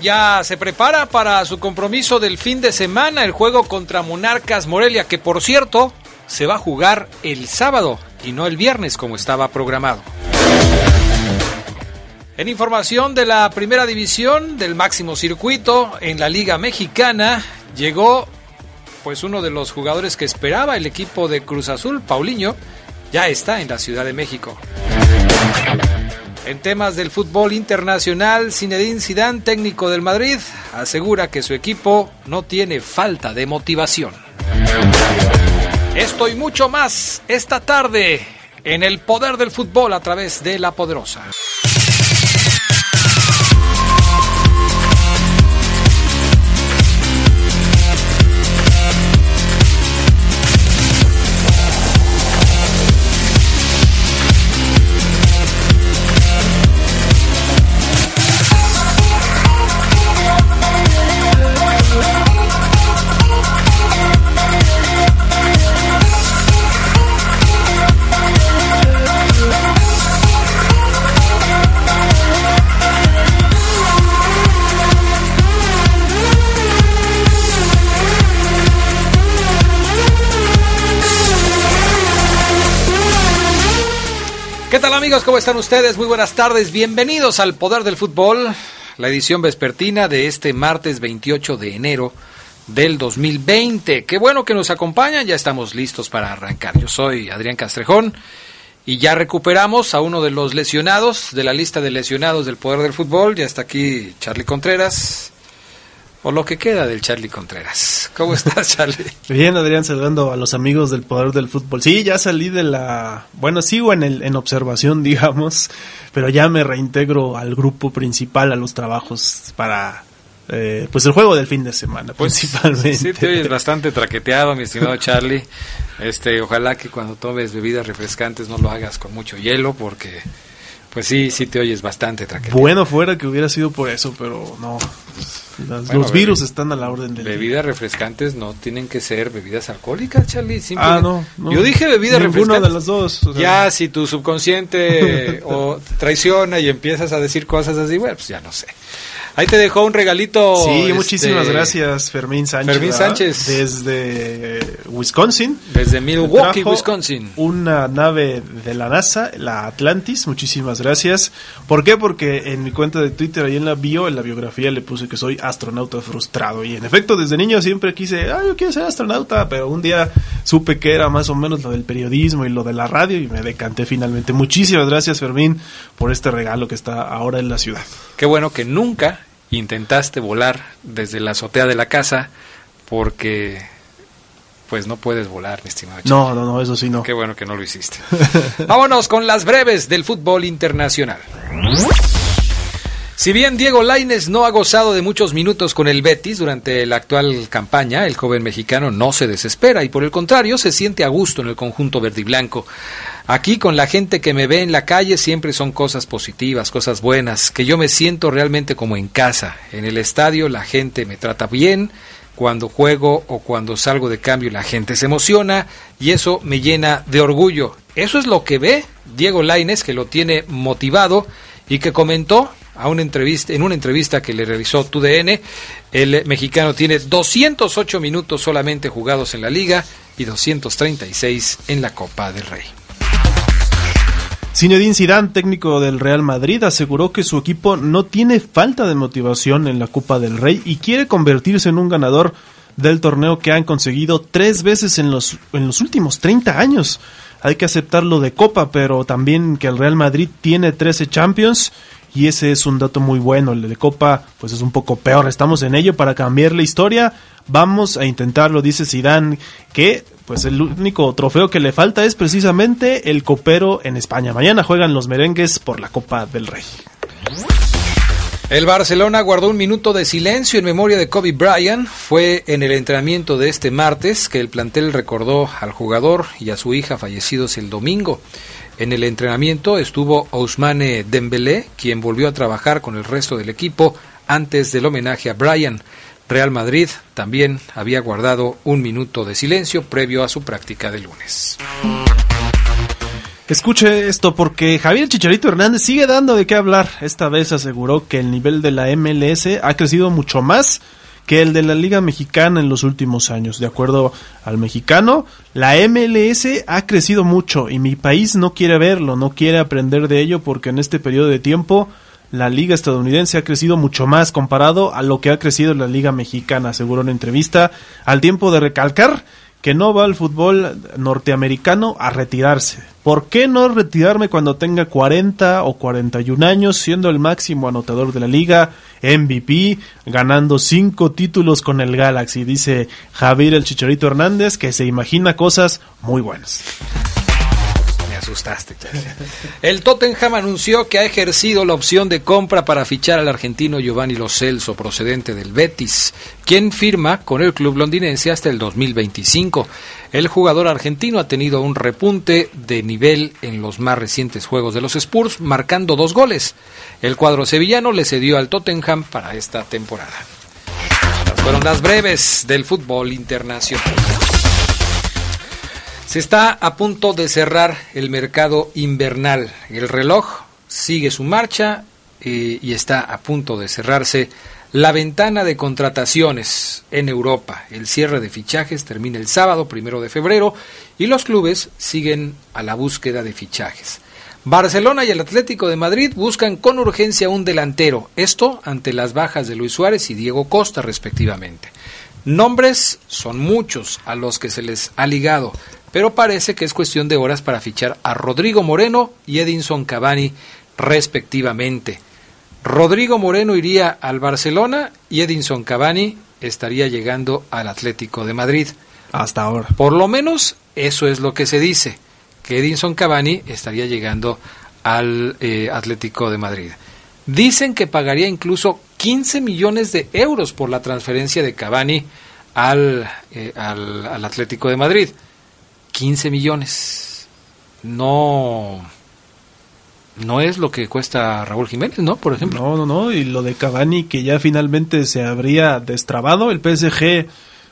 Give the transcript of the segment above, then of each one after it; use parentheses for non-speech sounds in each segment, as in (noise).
Ya se prepara para su compromiso del fin de semana, el juego contra Monarcas Morelia, que por cierto se va a jugar el sábado y no el viernes como estaba programado. En información de la primera división del máximo circuito en la Liga Mexicana, llegó pues uno de los jugadores que esperaba el equipo de Cruz Azul, Paulinho, ya está en la Ciudad de México. En temas del fútbol internacional, Zinedine Zidane, técnico del Madrid, asegura que su equipo no tiene falta de motivación. Esto y mucho más esta tarde en el poder del fútbol a través de la poderosa. Amigos? ¿Cómo están ustedes? Muy buenas tardes. Bienvenidos al Poder del Fútbol, la edición vespertina de este martes 28 de enero del 2020. Qué bueno que nos acompañan, ya estamos listos para arrancar. Yo soy Adrián Castrejón y ya recuperamos a uno de los lesionados de la lista de lesionados del Poder del Fútbol. Ya está aquí Charlie Contreras. O lo que queda del Charlie Contreras. ¿Cómo estás, (laughs) Charlie? Bien, Adrián, saludando a los amigos del poder del fútbol. Sí, ya salí de la... Bueno, sigo en, el, en observación, (laughs) digamos, pero ya me reintegro al grupo principal, a los trabajos para... Eh, pues el juego del fin de semana, Pues principalmente. Sí, te oyes (laughs) bastante traqueteado, mi estimado Charlie. Este, ojalá que cuando tomes bebidas refrescantes no lo hagas con mucho hielo, porque pues sí, sí te oyes bastante traqueteado. Bueno fuera que hubiera sido por eso, pero no. Las- Bueno, los virus están a la orden del día. Bebidas refrescantes no tienen que ser bebidas alcohólicas, Charlie. Ah, no, no. Yo dije bebidas Ninguno refrescantes. de los dos. o sea, Ya, si tu subconsciente (laughs) o traiciona y empiezas a decir cosas así, bueno, pues ya no sé. Ahí te dejó un regalito. Sí, este, muchísimas gracias, Fermín Sánchez. Fermín ¿verdad? Sánchez. Desde Wisconsin. Desde Milwaukee, Wisconsin. Una nave de la NASA, la Atlantis. Muchísimas gracias. ¿Por qué? Porque en mi cuenta de Twitter, ahí en la bio, en la biografía, le puse que soy astronauta frustrado. Y en efecto, desde niño siempre quise, ah, yo quiero ser astronauta. Pero un día supe que era más o menos lo del periodismo y lo de la radio y me decanté finalmente. Muchísimas gracias, Fermín, por este regalo que está ahora en la ciudad. Qué bueno que nunca intentaste volar desde la azotea de la casa porque pues no puedes volar, mi estimado. Charlie. No, no, no, eso sí no. Qué bueno que no lo hiciste. (laughs) Vámonos con las breves del fútbol internacional. Si bien Diego Laines no ha gozado de muchos minutos con el Betis durante la actual campaña, el joven mexicano no se desespera y por el contrario se siente a gusto en el conjunto verde y blanco. Aquí con la gente que me ve en la calle siempre son cosas positivas, cosas buenas, que yo me siento realmente como en casa. En el estadio la gente me trata bien, cuando juego o cuando salgo de cambio la gente se emociona y eso me llena de orgullo. Eso es lo que ve Diego Laines, que lo tiene motivado y que comentó a una entrevista, en una entrevista que le realizó TUDN, el mexicano tiene 208 minutos solamente jugados en la liga y 236 en la Copa del Rey. Zinedine Zidane, técnico del Real Madrid, aseguró que su equipo no tiene falta de motivación en la Copa del Rey y quiere convertirse en un ganador del torneo que han conseguido tres veces en los, en los últimos 30 años. Hay que aceptarlo de Copa, pero también que el Real Madrid tiene 13 Champions y ese es un dato muy bueno. El de Copa pues es un poco peor. Estamos en ello para cambiar la historia. Vamos a intentarlo, dice Zidane, que pues el único trofeo que le falta es precisamente el copero en España. Mañana juegan los merengues por la Copa del Rey. El Barcelona guardó un minuto de silencio en memoria de Kobe Bryant. Fue en el entrenamiento de este martes que el plantel recordó al jugador y a su hija fallecidos el domingo. En el entrenamiento estuvo Ousmane Dembélé, quien volvió a trabajar con el resto del equipo antes del homenaje a Bryant. Real Madrid también había guardado un minuto de silencio previo a su práctica de lunes. Escuche esto porque Javier Chicharito Hernández sigue dando de qué hablar. Esta vez aseguró que el nivel de la MLS ha crecido mucho más que el de la Liga Mexicana en los últimos años. De acuerdo al mexicano, la MLS ha crecido mucho y mi país no quiere verlo, no quiere aprender de ello porque en este periodo de tiempo la liga estadounidense ha crecido mucho más comparado a lo que ha crecido la liga mexicana, aseguró en entrevista, al tiempo de recalcar que no va al fútbol norteamericano a retirarse. ¿Por qué no retirarme cuando tenga 40 o 41 años, siendo el máximo anotador de la liga, MVP, ganando cinco títulos con el Galaxy? Dice Javier el Chicharito Hernández, que se imagina cosas muy buenas asustaste. El Tottenham anunció que ha ejercido la opción de compra para fichar al argentino Giovanni Lo Celso, procedente del Betis, quien firma con el club londinense hasta el 2025. El jugador argentino ha tenido un repunte de nivel en los más recientes juegos de los Spurs, marcando dos goles. El cuadro sevillano le cedió al Tottenham para esta temporada. fueron las breves del fútbol internacional. Se está a punto de cerrar el mercado invernal. El reloj sigue su marcha eh, y está a punto de cerrarse la ventana de contrataciones en Europa. El cierre de fichajes termina el sábado, primero de febrero, y los clubes siguen a la búsqueda de fichajes. Barcelona y el Atlético de Madrid buscan con urgencia un delantero, esto ante las bajas de Luis Suárez y Diego Costa respectivamente. Nombres son muchos a los que se les ha ligado, pero parece que es cuestión de horas para fichar a Rodrigo Moreno y Edinson Cavani respectivamente. Rodrigo Moreno iría al Barcelona y Edinson Cavani estaría llegando al Atlético de Madrid. Hasta ahora. Por lo menos eso es lo que se dice, que Edinson Cavani estaría llegando al eh, Atlético de Madrid. Dicen que pagaría incluso 15 millones de euros por la transferencia de Cavani al, eh, al, al Atlético de Madrid. 15 millones. No no es lo que cuesta Raúl Jiménez, ¿no? Por ejemplo. No, no, no. Y lo de Cavani que ya finalmente se habría destrabado. El PSG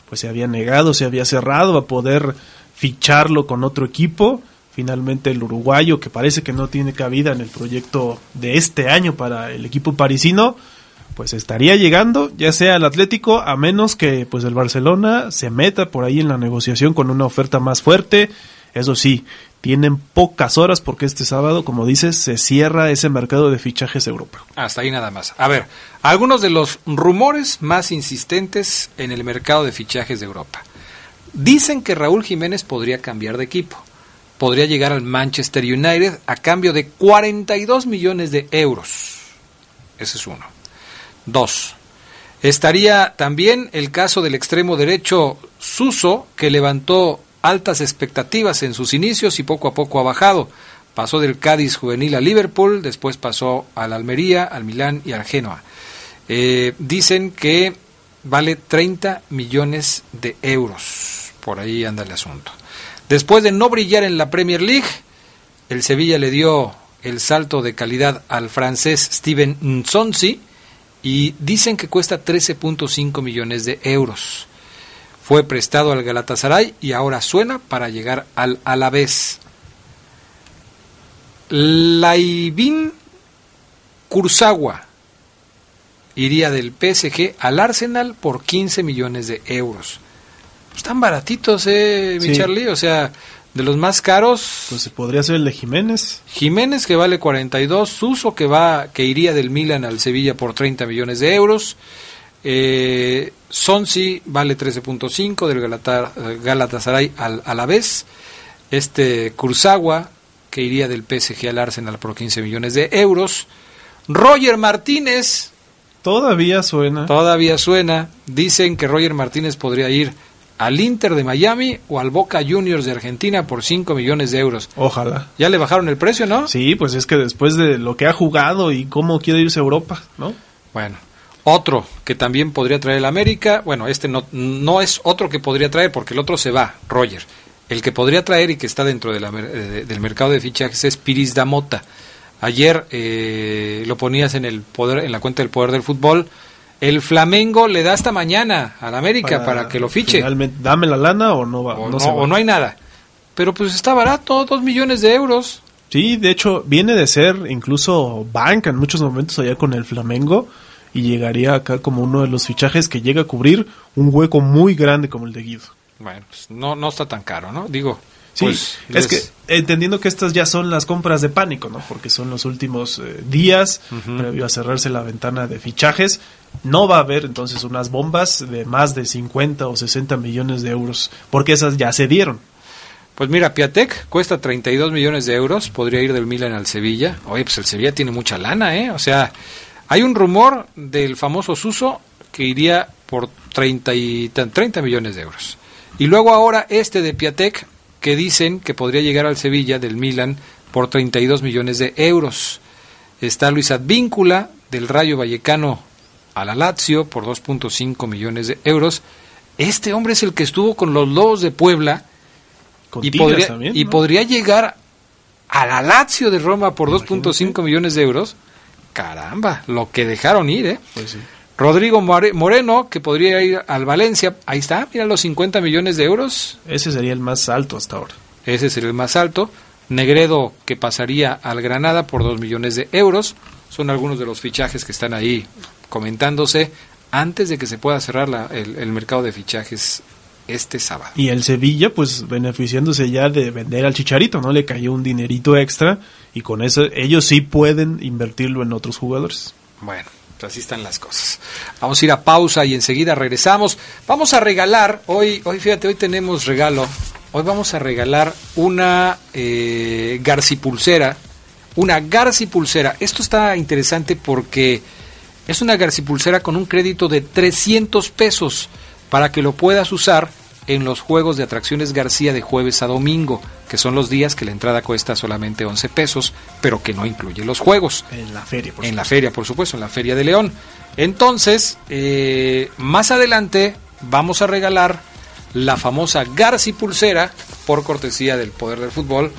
pues se había negado, se había cerrado a poder ficharlo con otro equipo. Finalmente el uruguayo que parece que no tiene cabida en el proyecto de este año para el equipo parisino pues estaría llegando ya sea al Atlético a menos que pues el Barcelona se meta por ahí en la negociación con una oferta más fuerte. Eso sí, tienen pocas horas porque este sábado, como dices, se cierra ese mercado de fichajes europeo. Hasta ahí nada más. A ver, algunos de los rumores más insistentes en el mercado de fichajes de Europa. Dicen que Raúl Jiménez podría cambiar de equipo. Podría llegar al Manchester United a cambio de 42 millones de euros. Ese es uno. Dos. Estaría también el caso del extremo derecho Suso, que levantó altas expectativas en sus inicios y poco a poco ha bajado. Pasó del Cádiz juvenil a Liverpool, después pasó al Almería, al Milán y al Genoa. Eh, dicen que vale 30 millones de euros. Por ahí anda el asunto. Después de no brillar en la Premier League, el Sevilla le dio el salto de calidad al francés Steven Nsonsi, y dicen que cuesta 13.5 millones de euros. Fue prestado al Galatasaray y ahora suena para llegar al Alavés. Laibin Kurzawa iría del PSG al Arsenal por 15 millones de euros. Están baratitos, eh, mi Charlie. O sea, de los más caros. Pues podría ser el de Jiménez. Jiménez que vale 42, Suso que va que iría del Milan al Sevilla por 30 millones de euros. Eh, Sonsi vale 13.5 del Galatasaray al, a la vez. Este Kurzawa que iría del PSG al Arsenal por 15 millones de euros. Roger Martínez. Todavía suena. Todavía suena. Dicen que Roger Martínez podría ir al Inter de Miami o al Boca Juniors de Argentina por 5 millones de euros. Ojalá. Ya le bajaron el precio, ¿no? Sí, pues es que después de lo que ha jugado y cómo quiere irse a Europa, ¿no? Bueno, otro que también podría traer el América, bueno, este no, no es otro que podría traer porque el otro se va, Roger. El que podría traer y que está dentro de la, de, del mercado de fichajes es Piris Damota. Ayer eh, lo ponías en el poder, en la cuenta del poder del fútbol. El Flamengo le da hasta mañana al América para, que lo fiche. Dame la lana o no va. O no, no, o no hay nada. Pero pues está barato, dos millones de euros. Sí, de hecho, viene de ser incluso banca en muchos momentos allá con el Flamengo y llegaría acá como uno de los fichajes que llega a cubrir un hueco muy grande como el de Guido. Bueno, pues no, no está tan caro, ¿no? Digo, Sí, pues, es les- que entendiendo que estas ya son las compras de pánico, ¿no? Porque son los últimos eh, días previo a cerrarse la ventana de fichajes. No va a haber entonces unas bombas de más de 50 o 60 millones de euros, porque esas ya se dieron. Pues mira, Piatek cuesta 32 millones de euros, podría ir del Milan al Sevilla. Oye, pues el Sevilla tiene mucha lana, ¿eh? O sea, hay un rumor del famoso Suso que iría por 30, y, tan- 30 millones de euros. Y luego ahora este de Piatek, que dicen que podría llegar al Sevilla del Milan por 32 millones de euros. Está Luis Advíncula del Rayo Vallecano a la Lazio por 2.5 millones de euros. Este hombre es el que estuvo con los Lobos de Puebla Con y podría, también, y podría llegar a la Lazio de Roma por Imagínate. 2.5 millones de euros. Caramba, lo que dejaron ir, ¿eh? Pues sí. Rodrigo More- Moreno, que podría ir al Valencia, ahí está, mira los 50 millones de euros, Ese sería el más alto hasta ahora. ese sería el más alto. Negredo, que pasaría al Granada por 2 millones de euros. Son algunos de los fichajes que están ahí comentándose antes de que se pueda cerrar la- el, el mercado de fichajes este sábado. Y el Sevilla, pues beneficiándose ya de vender al Chicharito, ¿no? Le cayó un dinerito extra y con eso ellos sí pueden invertirlo en otros jugadores. Bueno, pues así están las cosas. Vamos a ir a pausa y enseguida regresamos. Vamos a regalar, hoy, hoy fíjate, hoy tenemos regalo. Hoy vamos a regalar una eh, Garci pulsera. Una Garci pulsera. Esto está interesante porque es una Garci pulsera con un crédito de 300 pesos para que lo puedas usar en los juegos de atracciones García de jueves a domingo, que son los días que la entrada cuesta solamente 11 pesos, pero que no incluye los juegos En la feria, por en la supuesto. feria, por supuesto, en la feria de León. Entonces, eh, más adelante vamos a regalar la famosa Garci Pulsera por cortesía del Poder del Fútbol.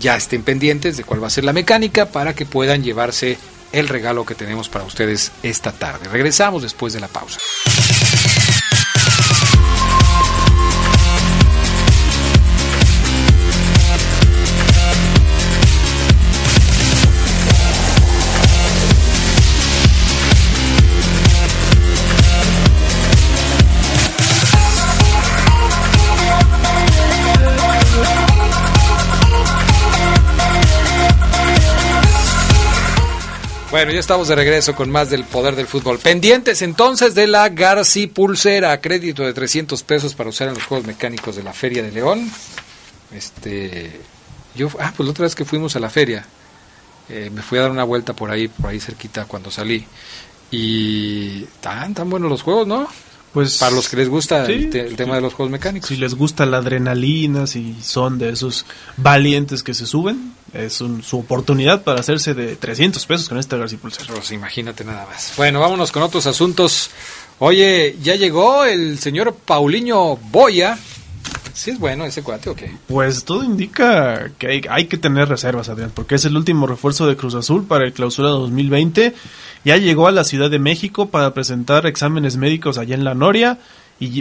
Ya estén pendientes de cuál va a ser la mecánica para que puedan llevarse el regalo que tenemos para ustedes esta tarde. Regresamos después de la pausa. Bueno, ya estamos de regreso con más del poder del fútbol. Pendientes entonces de la Garci Pulsera, crédito de 300 pesos para usar en los juegos mecánicos de la Feria de León. Este, yo, ah, pues la otra vez que fuimos a la feria, eh, me fui a dar una vuelta por ahí, por ahí cerquita cuando salí. Y tan, tan buenos los juegos, ¿no? Pues Para los que les gusta Sí, el, te- el tema de los juegos mecánicos. si les gusta la adrenalina, si son de esos valientes que se suben, es un- su oportunidad para hacerse de 300 pesos con esta García Pulsera. Pues imagínate nada más. Bueno, vámonos con otros asuntos. Oye, ya llegó el señor Paulinho Boya. ¿Sí es bueno ese cuate o qué? Pues todo indica que hay, hay que tener reservas, Adrián, porque es el último refuerzo de Cruz Azul para el clausura 2020. Ya llegó a la Ciudad de México para presentar exámenes médicos allá en la Noria,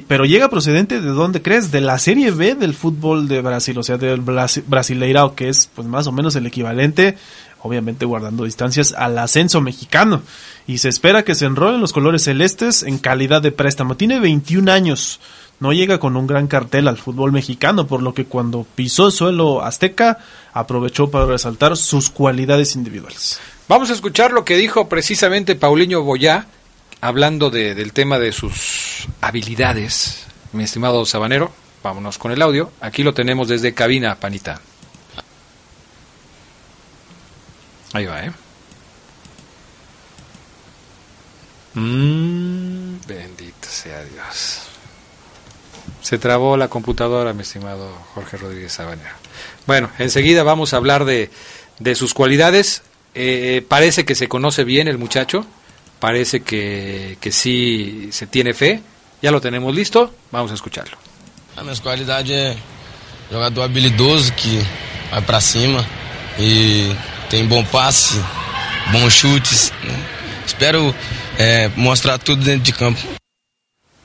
pero llega procedente de dónde crees, de la Serie B del fútbol de Brasil, o sea, del Brasi- Brasileirao, que es pues más o menos el equivalente, obviamente guardando distancias, al ascenso mexicano. Y se espera que se enrole en los colores celestes en calidad de préstamo. Tiene 21 años no llega con un gran cartel al fútbol mexicano, por lo que cuando pisó suelo azteca aprovechó para resaltar sus cualidades individuales. Vamos a escuchar lo que dijo precisamente Paulinho Boya, hablando de- del tema de sus habilidades. Mi estimado Sabanero, vámonos con el audio. Aquí lo tenemos desde cabina, Panita. Ahí va, ¿eh? Mm, bendito sea Dios. Se trabó la computadora, mi estimado Jorge Rodríguez Sabanero. Bueno, enseguida vamos a hablar de, de sus cualidades. Eh, parece que se conoce bien el muchacho, parece que, que sí se tiene fe. Ya lo tenemos listo, vamos a escucharlo. A minha qualidade é jogador habilidoso que vai para cima e tem bom passe, bons chutes. Né? Espero é, mostrar tudo dentro de campo.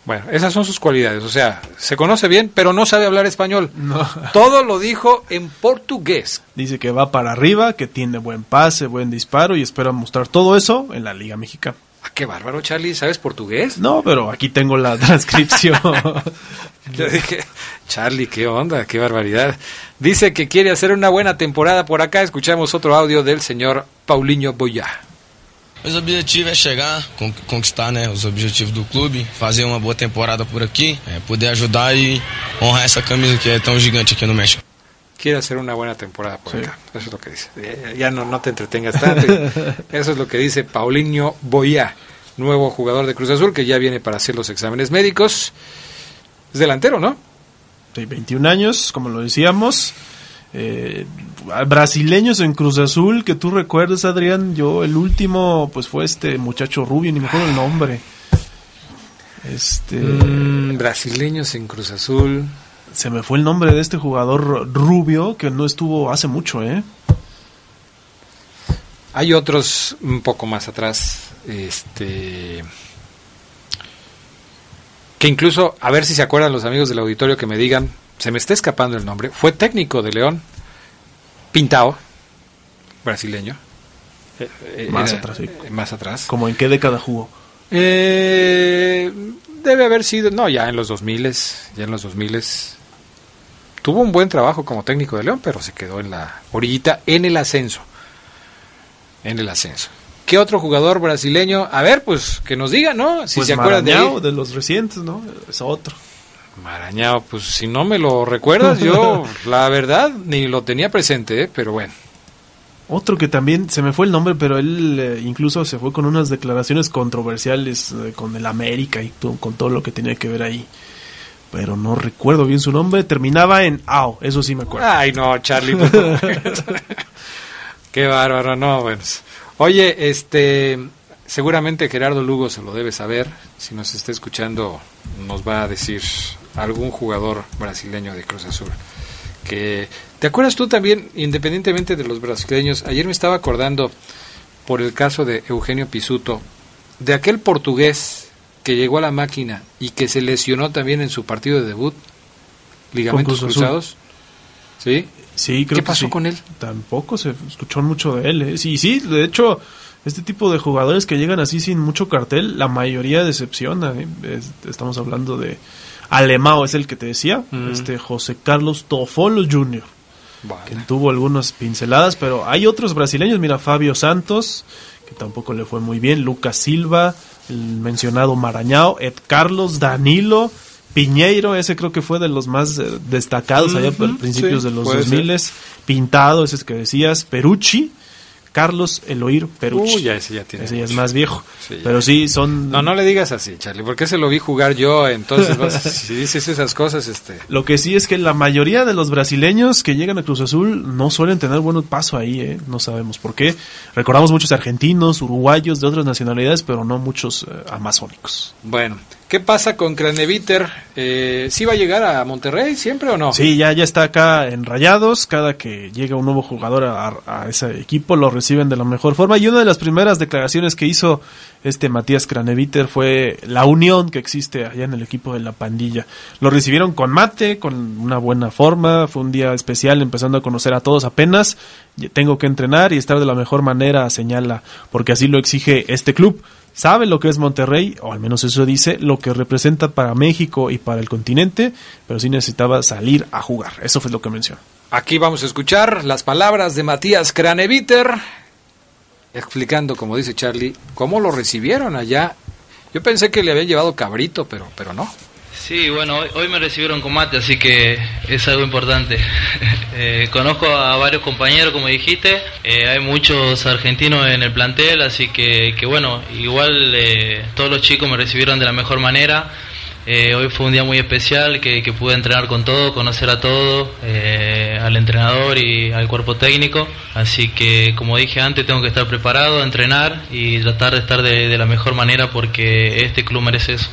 Bueno, esas son sus cualidades. O sea, se conoce bien, pero no sabe hablar español. No. Todo lo dijo en portugués. Dice que va para arriba, que tiene buen pase, buen disparo y espera mostrar todo eso en la Liga Mexicana. Qué bárbaro, Charlie. ¿Sabes portugués? No, pero aquí tengo la transcripción. (laughs) Yo dije, Charlie, qué onda, qué barbaridad. Dice que quiere hacer una buena temporada por acá. Escuchamos otro audio del señor Paulinho Boyá. Meu objetivo é chegar, con- conquistar né, os objetivos do clube, fazer uma boa temporada por aqui, é, poder ajudar e honrar essa camisa que é tão gigante aqui no México. Quiere hacer una buena temporada por Sí. acá. Eso es lo que dice. Ya, ya no, no te entretengas tanto. (laughs) Eso es lo que dice Paulinho Boyá, nuevo jugador de Cruz Azul que ya viene para hacer los exámenes médicos. Es delantero, ¿no? Sí, 21 años, como lo decíamos. Eh, brasileños en Cruz Azul, que tú recuerdes, Adrián. Yo, el último, pues fue este muchacho rubio, ni me acuerdo el nombre. Este. Mm, brasileños en Cruz Azul. Se me fue el nombre de este jugador rubio que no estuvo hace mucho, ¿eh? Hay otros un poco más atrás, este que incluso, a ver si se acuerdan los amigos del auditorio que me digan, se me está escapando el nombre, fue técnico de León, Pintao, brasileño. Eh, eh, Más era- atrás, sí. eh, Más atrás. Como en qué década jugó. Eh, debe haber sido, no, ya en los 2000, ya en los 2000 tuvo un buen trabajo como técnico de León, pero se quedó en la orillita en el ascenso. En el ascenso. ¿Qué otro jugador brasileño? A ver, pues que nos diga, ¿no? Si pues se acuerdan de él. de los recientes, ¿no? Es otro. Marañao, pues si no me lo recuerdas, yo (laughs) la verdad ni lo tenía presente, ¿eh? pero bueno. Otro que también se me fue el nombre, pero él eh, incluso se fue con unas declaraciones controversiales eh, con el América y con todo lo que tenía que ver ahí. Pero no recuerdo bien su nombre. Terminaba en AO, eso sí me acuerdo. Ay, no, Charlie. (laughs) Qué bárbaro, no, bueno. Oye, este, seguramente Gerardo Lugo se lo debe saber. Si nos está escuchando, nos va a decir algún jugador brasileño de Cruz Azul. Que, ¿te acuerdas tú también, independientemente de los brasileños? Ayer me estaba acordando por el caso de Eugenio Pisuto, de aquel portugués que llegó a la máquina y que se lesionó también en su partido de debut, ligamentos cruzados. ¿Sí? Sí, creo ¿Qué que pasó sí. con él? Tampoco se escuchó mucho de él. ¿eh? Sí, sí, de hecho, este tipo de jugadores que llegan así sin mucho cartel, la mayoría decepciona. ¿eh? Es- estamos hablando de Alemao, es el que te decía, Mm. este José Carlos Tofolo Jr., que Vale. tuvo algunas pinceladas, pero hay otros brasileños, mira, Fabio Santos, que tampoco le fue muy bien, Lucas Silva, el mencionado Marañao, Ed Carlos, Danilo, Piñeiro, ese creo que fue de los más eh, destacados allá por principios sí, de los puede 2000 Pintado, ese es que decías, Perucci, Carlos Eloir Perucci. Uy, ya ese ya tiene Ese ya es más viejo. Sí, pero sí, son... No, no le digas así, Charlie, porque se lo vi jugar yo, entonces vas- (laughs) si dices esas cosas, este... Lo que sí es que la mayoría de los brasileños que llegan a Cruz Azul no suelen tener buen paso ahí, ¿eh? no sabemos por qué. Recordamos muchos argentinos, uruguayos, de otras nacionalidades, pero no muchos eh, amazónicos. Bueno, ¿qué pasa con Craneviter? Eh, ¿Sí va a llegar a Monterrey siempre o no? Sí, ya, ya está acá en Rayados. Cada que llega un nuevo jugador a, ese equipo lo reciben de la mejor forma. Y una de las primeras declaraciones que hizo este Matías Craneviter fue la unión que existe allá en el equipo de la pandilla. Lo recibieron con mate, con una buena forma. Fue un día especial empezando a conocer a todos apenas. Tengo que entrenar y estar de la mejor manera, señala, porque así lo exige este club. Sabe lo que es Monterrey, o al menos eso dice, lo que representa para México y para el continente, pero sí necesitaba salir a jugar. Eso fue lo que mencionó. Aquí vamos a escuchar las palabras de Matías Craneviter, explicando, como dice Charlie, cómo lo recibieron allá. Yo pensé que le habían llevado cabrito, pero, pero no. Sí, bueno, hoy, me recibieron con mate, así que es algo importante. (laughs) Eh, conozco a varios compañeros, como dijiste, eh, hay muchos argentinos en el plantel, así que, que bueno, igual eh, todos los chicos me recibieron de la mejor manera. hoy fue un día muy especial que, que pude entrenar con todo, conocer a todos, al entrenador y al cuerpo técnico. Así que, como dije antes, tengo que estar preparado entrenar y tratar de estar de, de la mejor manera porque este club merece eso.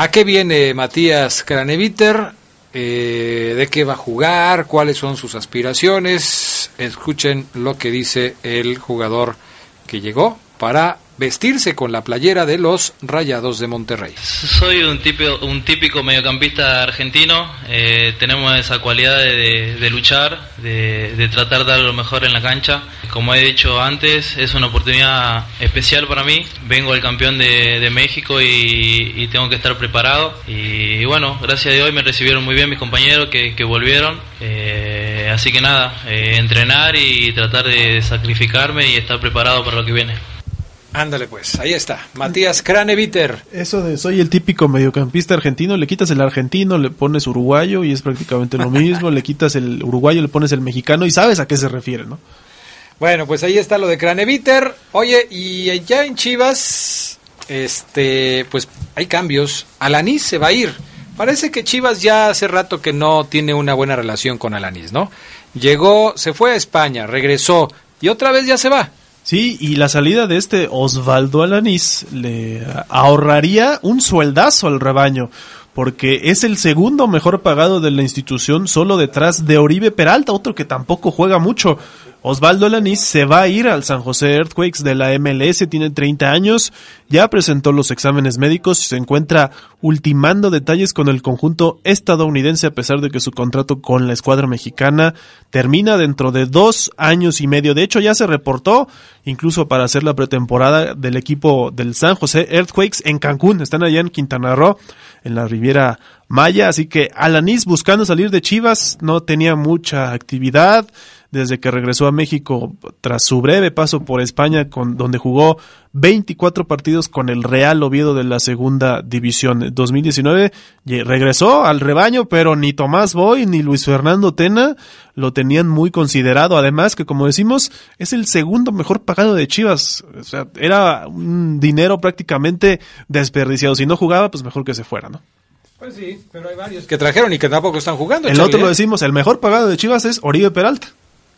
¿A qué viene Matías Craneviter? Eh, ¿De qué va a jugar? ¿Cuáles son sus aspiraciones? Escuchen lo que dice el jugador que llegó para vestirse con la playera de los Rayados de Monterrey. Soy un típico, un típico mediocampista argentino, eh, tenemos esa cualidad de, luchar, de, tratar de dar lo mejor en la cancha. Como he dicho antes, es una oportunidad especial para mí, vengo al campeón de, México y, tengo que estar preparado. Y, bueno, gracias a Dios me recibieron muy bien mis compañeros que, volvieron. Eh, así que nada, eh, entrenar y tratar de sacrificarme y estar preparado para lo que viene. Ándale pues, ahí está, Matías Craneviter. Eso de soy el típico mediocampista argentino, le quitas el argentino, le pones uruguayo y es prácticamente lo mismo, le quitas el uruguayo, le pones el mexicano y sabes a qué se refiere, ¿no? Bueno, pues ahí está lo de Craneviter. Oye, y ya en Chivas, este, pues hay cambios. Alanis se va a ir. Parece que Chivas ya hace rato que no tiene una buena relación con Alanis, ¿no? Llegó, se fue a España, regresó y otra vez ya se va. Sí, y la salida de este Osvaldo Alanís le ahorraría un sueldazo al rebaño, porque es el segundo mejor pagado de la institución solo detrás de Oribe Peralta, otro que tampoco juega mucho. Osvaldo Lanís se va a ir al San José Earthquakes de la MLS, tiene 30 años, ya presentó los exámenes médicos y se encuentra ultimando detalles con el conjunto estadounidense a pesar de que su contrato con la escuadra mexicana termina dentro de dos años y medio. De hecho, ya se reportó incluso para hacer la pretemporada del equipo del San José Earthquakes en Cancún. Están allá en Quintana Roo, en la Riviera Maya. Así que Alanis buscando salir de Chivas no tenía mucha actividad desde que regresó a México tras su breve paso por España, con, donde jugó 24 partidos con el Real Oviedo de la segunda división 2019. Regresó al rebaño, pero ni Tomás Boy ni Luis Fernando Tena lo tenían muy considerado. Además que, como decimos, es el segundo mejor pagado de Chivas. O sea, era un dinero prácticamente desperdiciado. Si no jugaba, pues mejor que se fuera, ¿no? Pues sí, pero hay varios que trajeron y que tampoco están jugando. El otro lo ¿eh? decimos, el mejor pagado de Chivas es Oribe Peralta.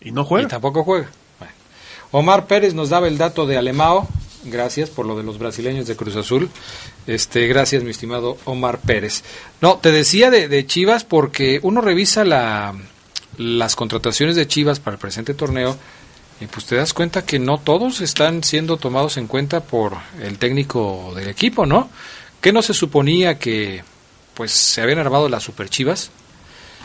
Y no juega. Tampoco juega. Omar Pérez nos daba el dato de Alemao. Gracias por lo de los brasileños de Cruz Azul. Este, gracias, mi estimado Omar Pérez. No, te decía de, Chivas porque uno revisa la, las contrataciones de Chivas para el presente torneo y pues te das cuenta que no todos están siendo tomados en cuenta por el técnico del equipo, ¿no? ¿Qué no se suponía que pues se habían armado las Super Chivas?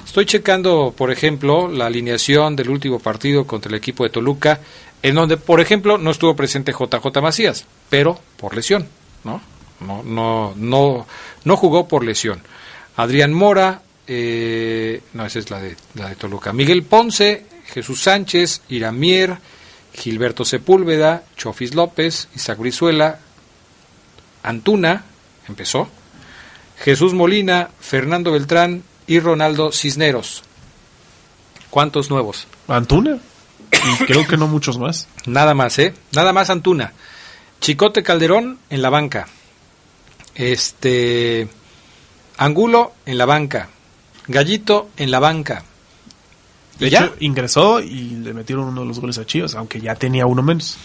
Estoy checando, por ejemplo, la alineación del último partido contra el equipo de Toluca, en donde, por ejemplo, no estuvo presente JJ Macías, pero por lesión, ¿no? No, no, no, no jugó por lesión. Adrián Mora, eh, no, esa es la de, la de Toluca. Miguel Ponce, Jesús Sánchez, Iramier, Gilberto Sepúlveda, Chofis López, Isaac Brizuela, Antuna, empezó, Jesús Molina, Fernando Beltrán, y Ronaldo Cisneros. ¿Cuántos nuevos? Antuna. Y creo que no muchos más. Nada más, ¿eh? Nada más Antuna. Chicote Calderón en la banca. Este. Angulo en la banca. Gallito en la banca. De hecho, ingresó y le metieron uno de los goles a Chivas, aunque ya tenía uno menos.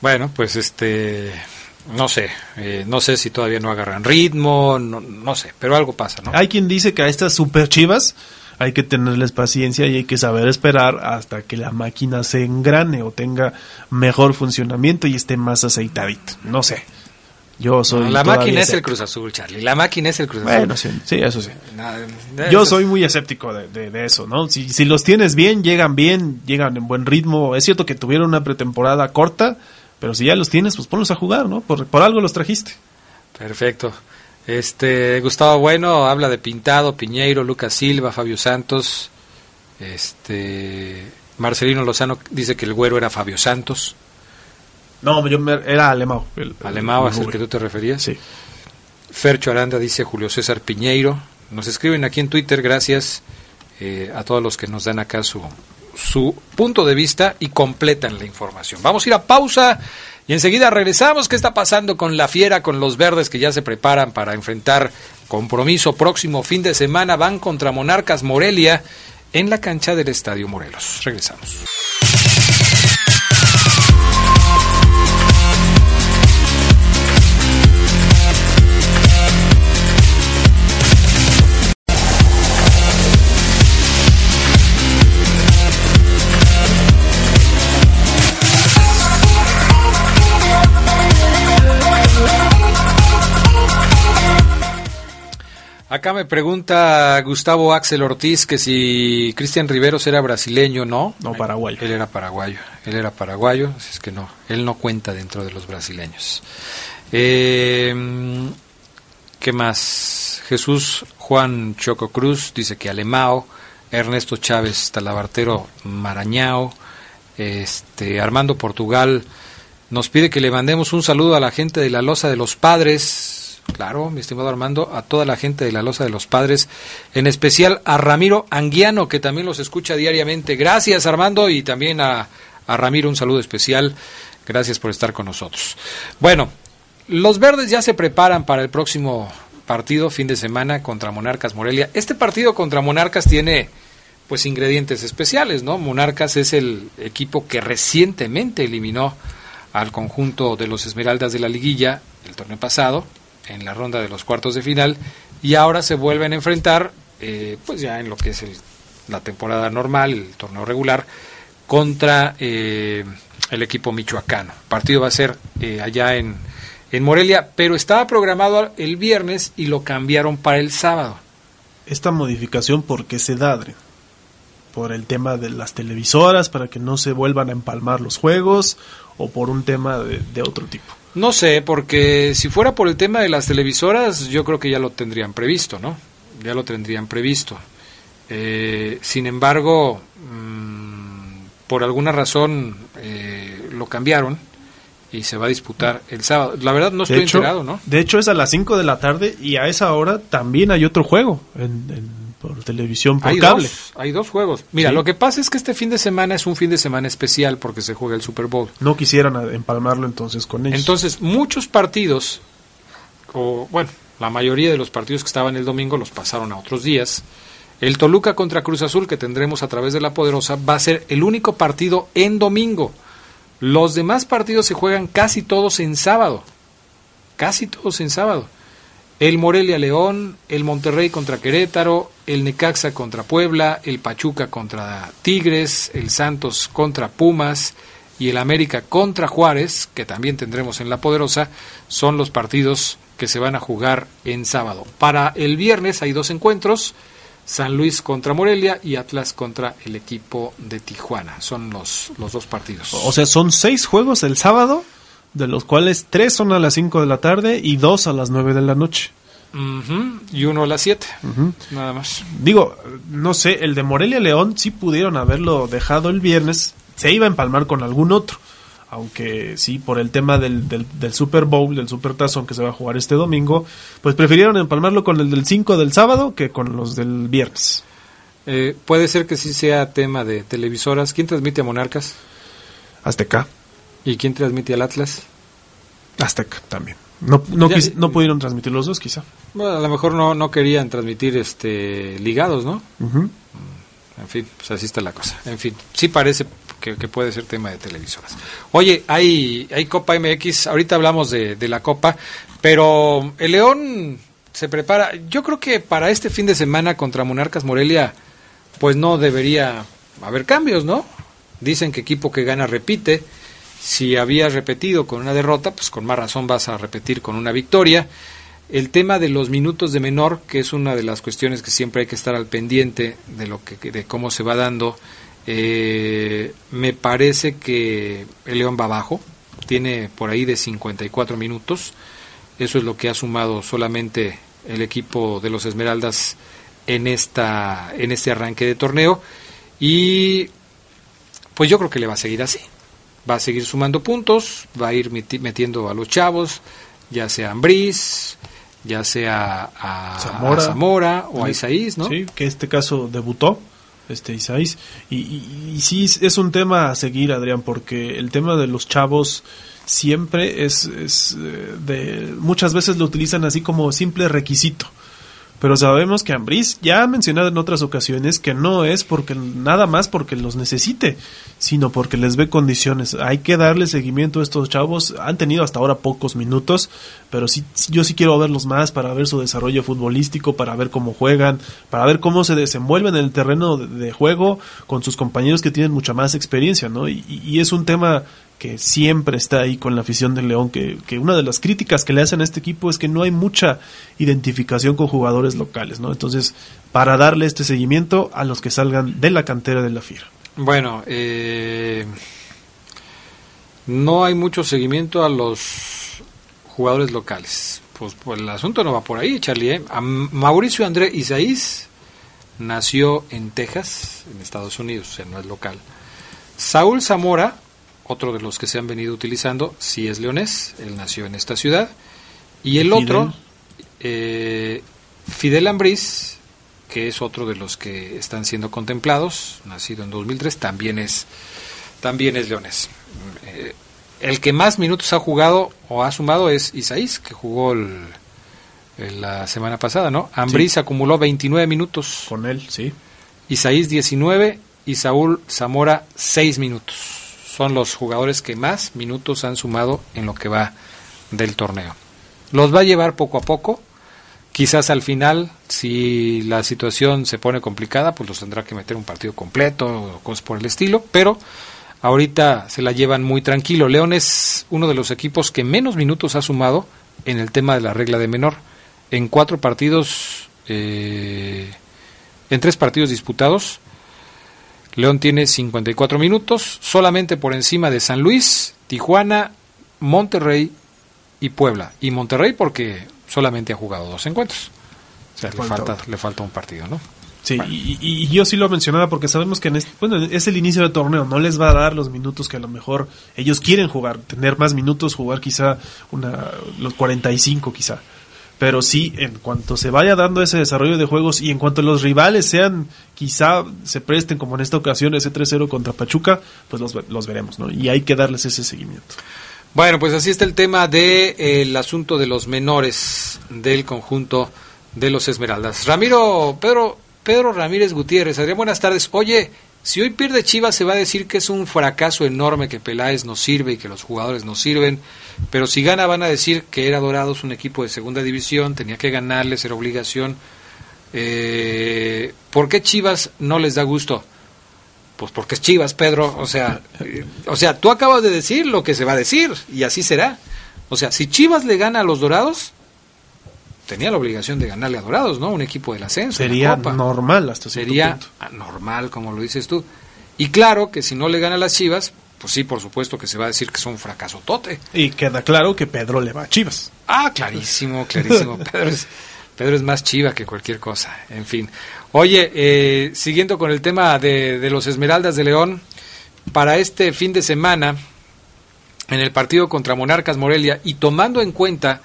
Bueno, pues este no sé, eh, no sé si todavía no agarran ritmo, no, no sé, pero algo pasa, ¿no? Hay quien dice que a estas super chivas hay que tenerles paciencia y hay que saber esperar hasta que la máquina se engrane o tenga mejor funcionamiento y esté más aceitadito. No sé. Yo soy. la máquina es el Cruz Azul, Charlie. La máquina es el Cruz Azul. Bueno, sí, eso sí. Yo soy muy escéptico de, de, eso, ¿no? Si, si los tienes bien, llegan bien, llegan en buen ritmo. Es cierto que tuvieron una pretemporada corta, pero si ya los tienes, pues ponlos a jugar, ¿no? Por, algo los trajiste. Perfecto. Este, Gustavo Bueno habla de Pintado, Piñeiro, Lucas Silva, Fabio Santos. Este, Marcelino Lozano dice que el güero era Fabio Santos. No, yo era Alemao. ¿Alemao es el que tú te referías? Sí. Fercho Aranda dice Julio César Piñeiro. Nos escriben aquí en Twitter, gracias eh, a todos los que nos dan acá su, su punto de vista y completan la información. Vamos a ir a pausa y enseguida regresamos. ¿Qué está pasando con la fiera, con los verdes que ya se preparan para enfrentar compromiso próximo fin de semana? Van contra Monarcas Morelia en la cancha del Estadio Morelos. Regresamos. Acá me pregunta Gustavo Axel Ortiz que si Cristian Riveros era brasileño, ¿no? No, paraguayo. Él era paraguayo, él era paraguayo, así es que no, él no cuenta dentro de los brasileños. Eh, ¿Qué más? Jesús Juan Choco Cruz dice que Alemao, Ernesto Chávez Talabartero Marañao, este, Armando Portugal nos pide que le mandemos un saludo a la gente de la Loza de los Padres, Claro, mi estimado Armando, a toda la gente de la Loza de los Padres, en especial a Ramiro Anguiano, que también los escucha diariamente. Gracias, Armando, y también a, a Ramiro un saludo especial. Gracias por estar con nosotros. Bueno, los verdes ya se preparan para el próximo partido, fin de semana, contra Monarcas Morelia. Este partido contra Monarcas tiene pues ingredientes especiales, ¿no? Monarcas es el equipo que recientemente eliminó al conjunto de los Esmeraldas de la Liguilla el torneo pasado, en la ronda de los cuartos de final y ahora se vuelven a enfrentar eh, pues ya en lo que es el, la temporada normal, el torneo regular, contra eh, el equipo michoacano. El partido va a ser eh, allá en, en Morelia, pero estaba programado el viernes y lo cambiaron para el sábado. Esta modificación, ¿por qué se da? ¿Por el tema de las televisoras, para que no se vuelvan a empalmar los juegos, o por un tema de otro tipo? No sé, porque si fuera por el tema de las televisoras, yo creo que ya lo tendrían previsto, ¿no? Ya lo tendrían previsto. Eh, sin embargo, mmm, por alguna razón eh, lo cambiaron y se va a disputar el sábado. La verdad no estoy hecho, enterado, ¿no? De hecho es a las 5 de la tarde y a esa hora también hay otro juego en, en por televisión, por hay cable. Dos, hay dos juegos. Mira, Sí. lo que pasa es que este fin de semana es un fin de semana especial porque se juega el Super Bowl. No quisieran empalmarlo entonces con ellos. Entonces, muchos partidos, o bueno, la mayoría de los partidos que estaban el domingo los pasaron a otros días. El Toluca contra Cruz Azul que tendremos a través de la Poderosa va a ser el único partido en domingo. Los demás partidos se juegan casi todos en sábado. Casi todos en sábado. El Morelia León, el Monterrey contra Querétaro, el Necaxa contra Puebla, el Pachuca contra Tigres, el Santos contra Pumas y el América contra Juárez, que también tendremos en la Poderosa, son los partidos que se van a jugar en sábado. Para el viernes hay dos encuentros, San Luis contra Morelia y Atlas contra el equipo de Tijuana. Son los, los dos partidos. O sea, son seis juegos el sábado, de los cuales tres son a las 5 de la tarde y dos a las 9 de la noche. Y uno a las 7, Ujú. nada más. Digo, no sé, el de Morelia León sí pudieron haberlo dejado el viernes, se iba a empalmar con algún otro. Aunque sí, por el tema del, del, del Super Bowl, del Super Tazón que se va a jugar este domingo, pues prefirieron empalmarlo con el del 5 del sábado que con los del viernes. Eh, puede ser que sí sea tema de televisoras. ¿Quién transmite a Monarcas? Azteca, ¿Y quién transmite al Atlas? Azteca también. No, no, Ya- no pudieron transmitir los dos, quizá. Bueno, a lo mejor no, no querían transmitir este ligados, ¿no? Ujú. En fin, pues así está la cosa. En fin, sí parece que, que puede ser tema de televisoras. Oye, hay, hay Copa MX, ahorita hablamos de, de la Copa, pero el León se prepara, yo creo que para este fin de semana contra Monarcas Morelia, pues no debería haber cambios, ¿no? Dicen que equipo que gana repite. Si habías repetido con una derrota, pues con más razón vas a repetir con una victoria. El tema de los minutos de menor, que es una de las cuestiones que siempre hay que estar al pendiente de lo que de cómo se va dando, eh, me parece que el León va abajo, tiene por ahí de 54 minutos, eso es lo que ha sumado solamente el equipo de los Esmeraldas en esta en este arranque de torneo y pues yo creo que le va a seguir así. Va a seguir sumando puntos, va a ir meti- metiendo a los chavos, ya sea Ambriz, ya sea a Zamora, o a Isaís, ¿no? Sí, que este caso debutó, este Isaís. Y, y, sí, es un tema a seguir, Adrián, porque el tema de los chavos siempre es, es eh, de muchas veces lo utilizan así como simple requisito pero sabemos que Ambris ya ha mencionado en otras ocasiones que no es porque nada más porque los necesite, sino porque les ve condiciones. Hay que darle seguimiento a estos chavos. Han tenido hasta ahora pocos minutos, pero sí, yo sí quiero verlos más para ver su desarrollo futbolístico, para ver cómo juegan, para ver cómo se desenvuelven en el terreno de, juego con sus compañeros que tienen mucha más experiencia, ¿no? y es un tema que siempre está ahí con la afición del León, que, que, una de las críticas que le hacen a este equipo es que no hay mucha identificación con jugadores locales, ¿no? Entonces, para darle este seguimiento a los que salgan de la cantera de la Fiera. Bueno, eh, no hay mucho seguimiento a los jugadores locales. Pues, pues, el asunto no va por ahí, Charlie. ¿eh? Mauricio André Isaís nació en Texas, en Estados Unidos, o sea, no es local. Saúl Zamora otro de los que se han venido utilizando, sí es leonés, él nació en esta ciudad. Y el otro, eh, Fidel Ambriz, que es otro de los que están siendo contemplados, nacido en 2003, también es, también es leonés. Eh, el que más minutos ha jugado o ha sumado es Isaís, que jugó la semana pasada, ¿no? Ambriz acumuló 29 minutos. Con él, sí. Isaís 19 y Saúl Zamora 6 minutos son los jugadores que más minutos han sumado en lo que va del torneo. Los va a llevar poco a poco. Quizás al final, si la situación se pone complicada, pues los tendrá que meter un partido completo o cosas por el estilo, pero ahorita se la llevan muy tranquilo. León es uno de los equipos que menos minutos ha sumado en el tema de la regla de menor. En cuatro partidos, eh, en tres partidos disputados, León tiene 54 minutos, solamente por encima de San Luis, Tijuana, Monterrey y Puebla. Y Monterrey porque solamente ha jugado dos encuentros. O sea, le, falta, le falta un partido, ¿no? Sí, y, yo sí lo mencionaba porque sabemos que en bueno, es el inicio del torneo, no les va a dar los minutos que a lo mejor ellos quieren jugar, tener más minutos, jugar quizá una, los 45 quizá pero sí, en cuanto se vaya dando ese desarrollo de juegos y en cuanto los rivales sean, quizá se presten, como en esta ocasión, ese 3-0 contra Pachuca, pues los, los, veremos, ¿no? Y hay que darles ese seguimiento. Bueno, pues así está el tema del de, asunto de los menores del conjunto de los Esmeraldas. Ramiro, Pedro, Pedro Ramírez Gutiérrez, Adrián, buenas tardes. Oye, si hoy pierde Chivas se va a decir que es un fracaso enorme, que Peláez no sirve y que los jugadores no sirven. Pero si gana van a decir que era Dorados un equipo de segunda división, tenía que ganarles, era obligación. Eh, ¿Por qué Chivas no les da gusto? Pues porque es Chivas, Pedro. O sea, eh, o sea, tú acabas de decir lo que se va a decir y así será. O sea, si Chivas le gana a los Dorados, tenía la obligación de ganarle a Dorados, ¿no? Un equipo del ascenso. Sería normal hasta Sería normal, como lo dices tú. Y claro que si no le gana a las Chivas, pues sí, por supuesto que se va a decir que es un fracaso tote. Y queda claro que Pedro le va a Chivas. Ah, clarísimo, clarísimo. (laughs) Pedro, es, Pedro es más chiva que cualquier cosa. En fin. Oye, eh, siguiendo con el tema de, de los Esmeraldas de León, para este fin de semana, en el partido contra Monarcas Morelia, y tomando en cuenta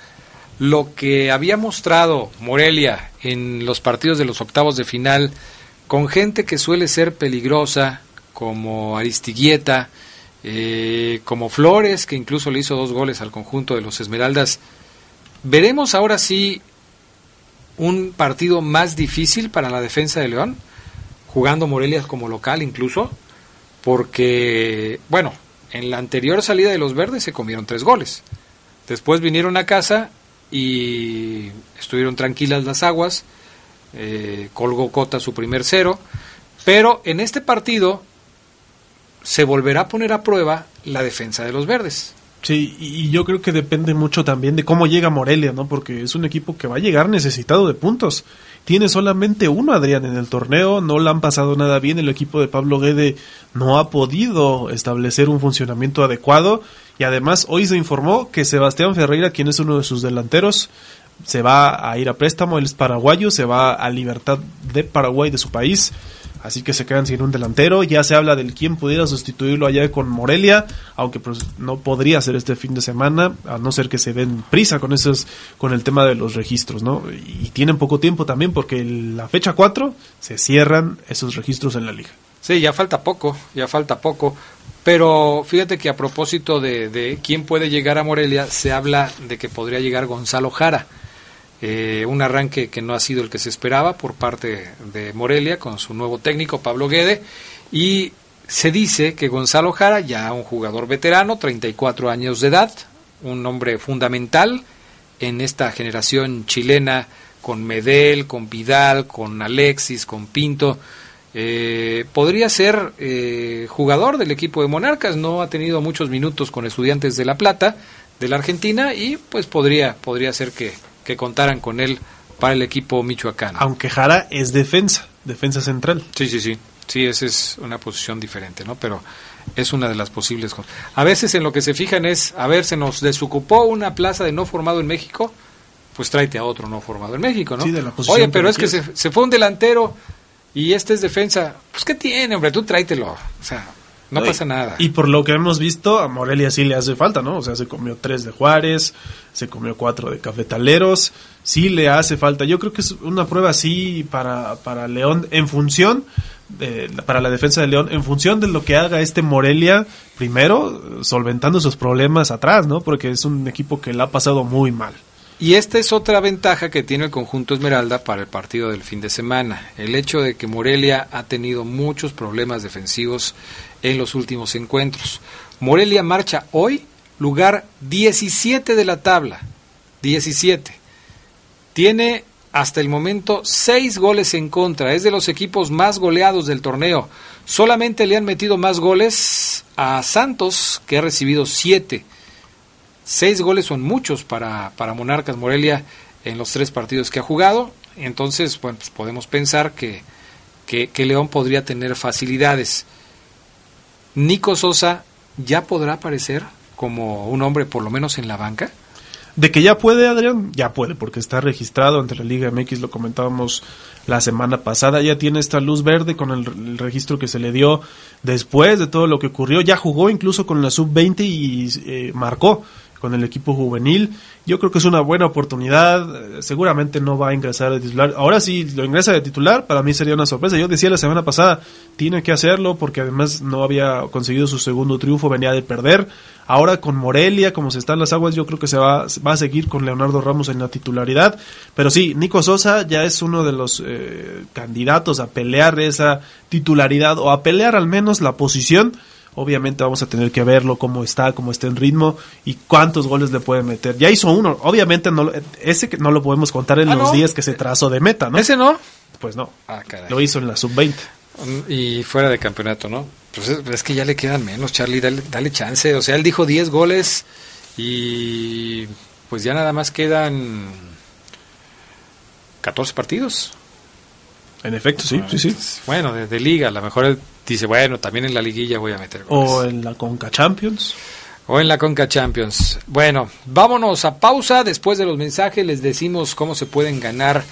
lo que había mostrado Morelia en los partidos de los octavos de final, con gente que suele ser peligrosa, como Aristiguieta, eh, como Flores, que incluso le hizo dos goles al conjunto de los Esmeraldas. ¿Veremos ahora sí un partido más difícil para la defensa de León? Jugando Morelia como local incluso, porque, bueno, en la anterior salida de los verdes se comieron tres goles. Después vinieron a casa y estuvieron tranquilas las aguas. Eh, colgó Cota su primer cero. Pero en este partido se volverá a poner a prueba la defensa de los verdes. Sí, y yo creo que depende mucho también de cómo llega Morelia, ¿no? Porque es un equipo que va a llegar necesitado de puntos. Tiene solamente uno, Adrián, en el torneo, no le han pasado nada bien, el equipo de Pablo Guede no ha podido establecer un funcionamiento adecuado y además hoy se informó que Sebastián Ferreira, quien es uno de sus delanteros, se va a ir a préstamo, él es paraguayo, se va a Libertad de Paraguay de su país así que se quedan sin un delantero. Ya se habla del quién pudiera sustituirlo allá con Morelia, aunque pues no podría ser este fin de semana, a no ser que se den prisa con esos, con el tema de los registros, ¿no? Y tienen poco tiempo también porque la fecha 4 se cierran esos registros en la liga. Sí, ya falta poco, ya falta poco. Pero fíjate que a propósito de, de quién puede llegar a Morelia, se habla de que podría llegar Gonzalo Jara. Eh, un arranque que no ha sido el que se esperaba por parte de Morelia con su nuevo técnico Pablo Guede y se dice que Gonzalo Jara, ya un jugador veterano, 34 años de edad, un hombre fundamental en esta generación chilena con Medel, con Vidal, con Alexis, con Pinto, eh, podría ser eh, jugador del equipo de Monarcas, no ha tenido muchos minutos con estudiantes de La Plata, de la Argentina, y pues podría, podría ser que, que contaran con él para el equipo michoacano. Aunque Jara es defensa, defensa central. Sí, sí, sí. Sí, esa es una posición diferente, ¿no? Pero es una de las posibles cosas. A veces en lo que se fijan es, a ver, se nos desocupó una plaza de no formado en México, pues tráete a otro no formado en México, ¿no? Sí, de la posición Oye, pero que es que se, se fue un delantero y este es defensa. Pues, ¿qué tiene, hombre? Tú tráetelo. O sea, no, pasa nada. Y por lo que hemos visto, a Morelia sí le hace falta, ¿no? O sea, se comió tres de Juárez, se comió cuatro de Cafetaleros, sí le hace falta. Yo creo que es una prueba así para, para León en función, de, para la defensa de León, en función de lo que haga este Morelia, primero, solventando sus problemas atrás, ¿no? Porque es un equipo que le ha pasado muy mal. Y esta es otra ventaja que tiene el conjunto Esmeralda para el partido del fin de semana. El hecho de que Morelia ha tenido muchos problemas defensivos en los últimos encuentros. Morelia marcha hoy lugar 17 de la tabla. 17. Tiene hasta el momento 6 goles en contra. Es de los equipos más goleados del torneo. Solamente le han metido más goles a Santos, que ha recibido 7. Seis goles son muchos para, para Monarcas Morelia en los tres partidos que ha jugado. Entonces, bueno, pues podemos pensar que, que, León podría tener facilidades. Nico Sosa ya podrá aparecer como un hombre, por lo menos en la banca. De que ya puede, Adrián, ya puede, porque está registrado ante la Liga MX, lo comentábamos la semana pasada, ya tiene esta luz verde con el, el registro que se le dio después de todo lo que ocurrió, ya jugó incluso con la sub-20 y eh, marcó con el equipo juvenil. Yo creo que es una buena oportunidad, eh, seguramente no va a ingresar de titular. Ahora sí lo ingresa de titular, para mí sería una sorpresa. Yo decía la semana pasada, tiene que hacerlo porque además no había conseguido su segundo triunfo, venía de perder. Ahora con Morelia, como se están las aguas, yo creo que se va, va a seguir con Leonardo Ramos en la titularidad. Pero sí, Nico Sosa ya es uno de los eh, candidatos a pelear esa titularidad o a pelear al menos la posición. Obviamente vamos a tener que verlo cómo está, cómo está en ritmo y cuántos goles le puede meter. Ya hizo uno, obviamente no, lo- ese que no lo podemos contar en Ah, los ¿no? días que se trazó de meta, ¿no? ¿Ese no? Pues no, Ah, caray. lo hizo en la sub-20. Y fuera de campeonato, ¿no? Pues es, es que ya le quedan menos, Charlie, dale, dale chance. O sea, él dijo 10 goles y pues ya nada más quedan 14 partidos. En efecto, sí, sí, sí. Bueno, de, de liga, a lo mejor él dice, bueno, también en la liguilla voy a meter goles. O en la Conca Champions. O en la Conca Champions. Bueno, vámonos a pausa. Después de los mensajes les decimos cómo se pueden ganar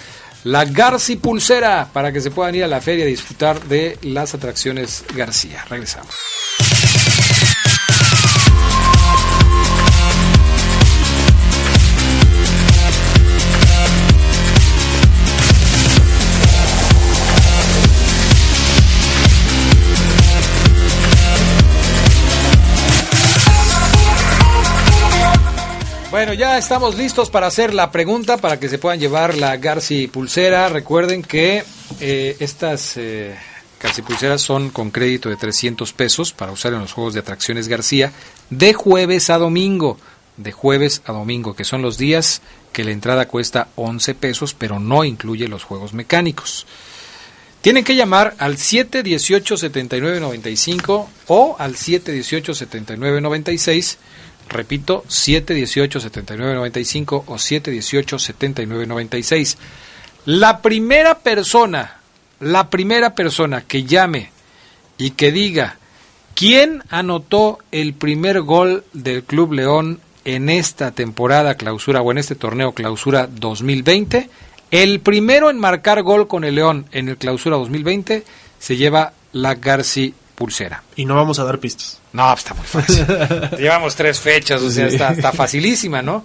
la Garci Pulsera para que se puedan ir a la feria a disfrutar de las atracciones García. Regresamos. Bueno, ya estamos listos para hacer la pregunta para que se puedan llevar la Garci Pulsera. Recuerden que eh, estas eh, Garci Pulseras son con crédito de 300 pesos para usar en los juegos de atracciones García de jueves a domingo. De jueves a domingo, que son los días que la entrada cuesta 11 pesos, pero no incluye los juegos mecánicos. Tienen que llamar al 718-7995 o al 718-7996. Repito, 718-7995 o 718-7996. La primera persona, la primera persona que llame y que diga quién anotó el primer gol del Club León en esta temporada clausura o en este torneo clausura 2020, el primero en marcar gol con el León en el clausura 2020 se lleva la Garci pulsera. Y no vamos a dar pistas. No, está muy fácil. (laughs) Llevamos tres fechas, o sea, está, está facilísima, ¿no?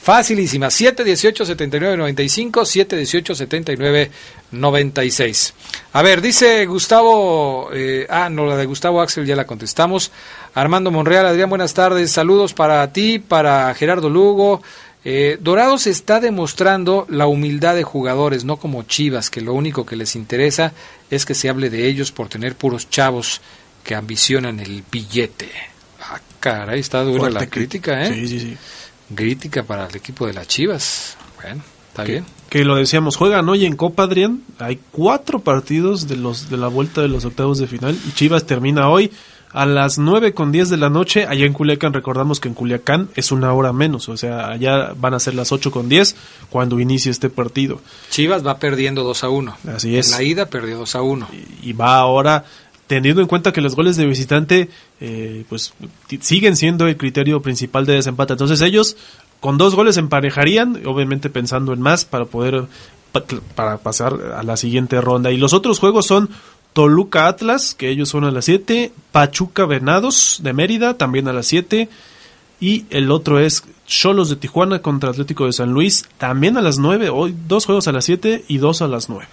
Facilísima. 7, 18, 79, 95, 7, 18, 79, 96. A ver, dice Gustavo, eh, ah, no, la de Gustavo Axel ya la contestamos. Armando Monreal, Adrián, buenas tardes. Saludos para ti, para Gerardo Lugo. Eh, Dorados está demostrando la humildad de jugadores, no como Chivas, que lo único que les interesa es que se hable de ellos por tener puros chavos que ambicionan el billete. Ah, caray, está dura Fuerte la crítica, ¿eh? Sí, sí, sí. Crítica para el equipo de las Chivas. Bueno, está que, bien. que lo decíamos, juegan hoy en Copa Adrián, hay cuatro partidos de los de la vuelta de los octavos de final y Chivas termina hoy a las 9 con 10 de la noche, allá en Culiacán, recordamos que en Culiacán es una hora menos, o sea, allá van a ser las 8 con 10 cuando inicie este partido. Chivas va perdiendo 2 a 1. Así es. En la ida perdió 2 a 1. Y va ahora, teniendo en cuenta que los goles de visitante, eh, pues siguen siendo el criterio principal de desempate. Entonces ellos con dos goles emparejarían, obviamente pensando en más para poder pa- para pasar a la siguiente ronda. Y los otros juegos son Toluca Atlas, que ellos son a las 7, Pachuca Venados de Mérida, también a las 7, y el otro es Cholos de Tijuana contra Atlético de San Luis, también a las 9, hoy dos juegos a las 7 y dos a las 9.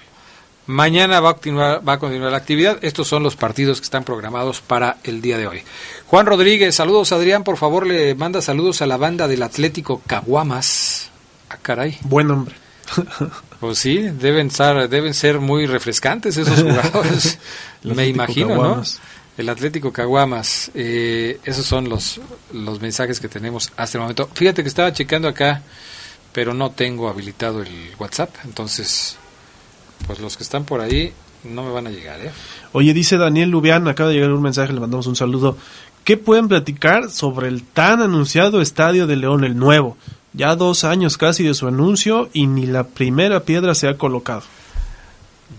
Mañana va a, continuar, va a continuar la actividad. Estos son los partidos que están programados para el día de hoy. Juan Rodríguez, saludos Adrián, por favor le manda saludos a la banda del Atlético Caguamas. Ah, caray. Buen nombre. (laughs) Pues sí, deben estar, deben ser muy refrescantes esos (laughs) jugadores. Me imagino, Caguamas. ¿no? El Atlético Caguamas. Eh, esos son los, los mensajes que tenemos hasta el momento. Fíjate que estaba checando acá, pero no tengo habilitado el WhatsApp. Entonces, pues los que están por ahí no me van a llegar, ¿eh? Oye, dice Daniel Lubián, acaba de llegar un mensaje, le mandamos un saludo. ¿Qué pueden platicar sobre el tan anunciado Estadio de León, el nuevo? Ya dos años casi de su anuncio y ni la primera piedra se ha colocado.